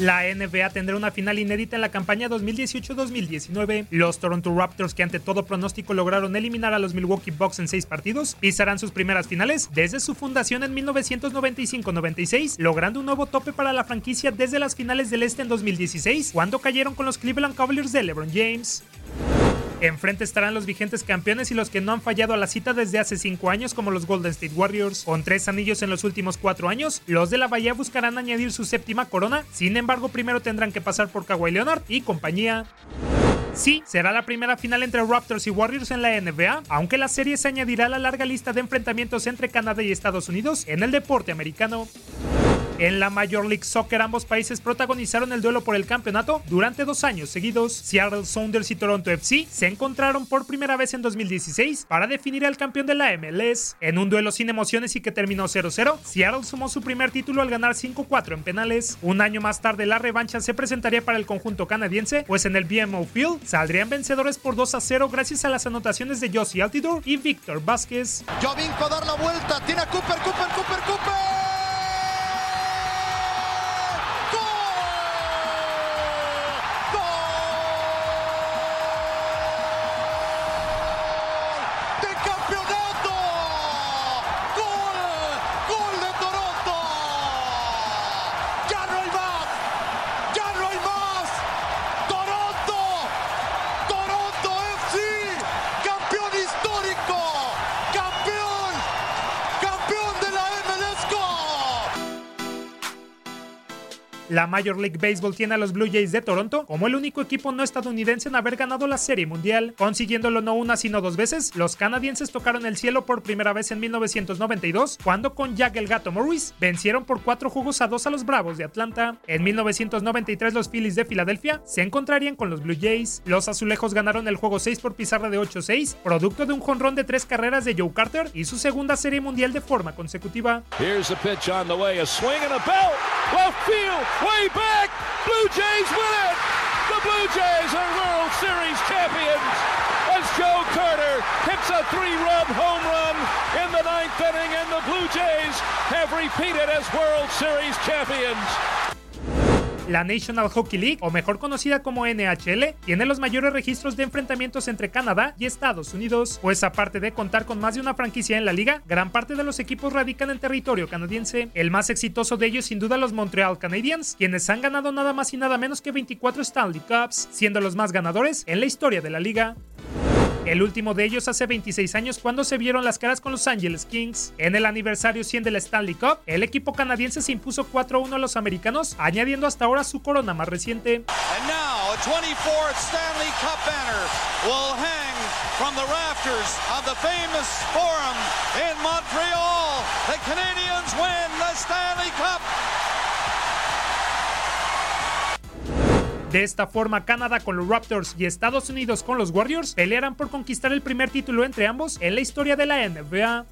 La NBA tendrá una final inédita en la campaña 2018-2019. Los Toronto Raptors, que ante todo pronóstico lograron eliminar a los Milwaukee Bucks en seis partidos, pisarán sus primeras finales desde su fundación en 1995-96, logrando un nuevo tope para la franquicia desde las finales del Este en 2016, cuando cayeron con los Cleveland Cavaliers de LeBron James. Enfrente estarán los vigentes campeones y los que no han fallado a la cita desde hace 5 años como los Golden State Warriors. Con tres anillos en los últimos 4 años, los de la Bahía buscarán añadir su séptima corona, sin embargo primero tendrán que pasar por Kawhi Leonard y compañía. Sí, será la primera final entre Raptors y Warriors en la NBA, aunque la serie se añadirá a la larga lista de enfrentamientos entre Canadá y Estados Unidos en el deporte americano. En la Major League Soccer ambos países protagonizaron el duelo por el campeonato durante dos años seguidos. Seattle Sounders y Toronto FC se encontraron por primera vez en 2016 para definir al campeón de la MLS. En un duelo sin emociones y que terminó 0-0, Seattle sumó su primer título al ganar 5-4 en penales. Un año más tarde la revancha se presentaría para el conjunto canadiense, pues en el BMO Field saldrían vencedores por 2-0 gracias a las anotaciones de Josie Altidore y Víctor Vázquez. Jovinko dar la vuelta, tiene a Cooper, Cooper, Cooper, Cooper. La Major League Baseball tiene a los Blue Jays de Toronto como el único equipo no estadounidense en haber ganado la Serie Mundial, consiguiéndolo no una sino dos veces. Los canadienses tocaron el cielo por primera vez en 1992, cuando con Jack el Gato Morris vencieron por cuatro juegos a dos a los Bravos de Atlanta. En 1993 los Phillies de Filadelfia se encontrarían con los Blue Jays. Los azulejos ganaron el juego 6 por pizarra de 8-6, producto de un jonrón de tres carreras de Joe Carter y su segunda Serie Mundial de forma consecutiva. Here's a pitch on the way, a swing and a belt, left field. Way back. Blue Jays win it. The Blue Jays are World Series champions as Joe Carter hits a three-run home run in the ninth inning, and the Blue Jays have repeated as World Series champions. La National Hockey League, o mejor conocida como NHL, tiene los mayores registros de enfrentamientos entre Canadá y Estados Unidos, pues aparte de contar con más de una franquicia en la liga, gran parte de los equipos radican en territorio canadiense. El más exitoso de ellos sin duda los Montreal Canadiens, quienes han ganado nada más y nada menos que 24 Stanley Cups, siendo los más ganadores en la historia de la liga. El último de ellos hace 26 años cuando se vieron las caras con los Angeles Kings. En el aniversario 100 de la Stanley Cup, el equipo canadiense se impuso 4-1 a los americanos, añadiendo hasta ahora su corona más reciente. And now, a 24th Stanley Cup banner will hang from the rafters of the famous Forum in Montreal. De esta forma, Canadá con los Raptors y Estados Unidos con los Warriors pelearán por conquistar el primer título entre ambos en la historia de la NBA.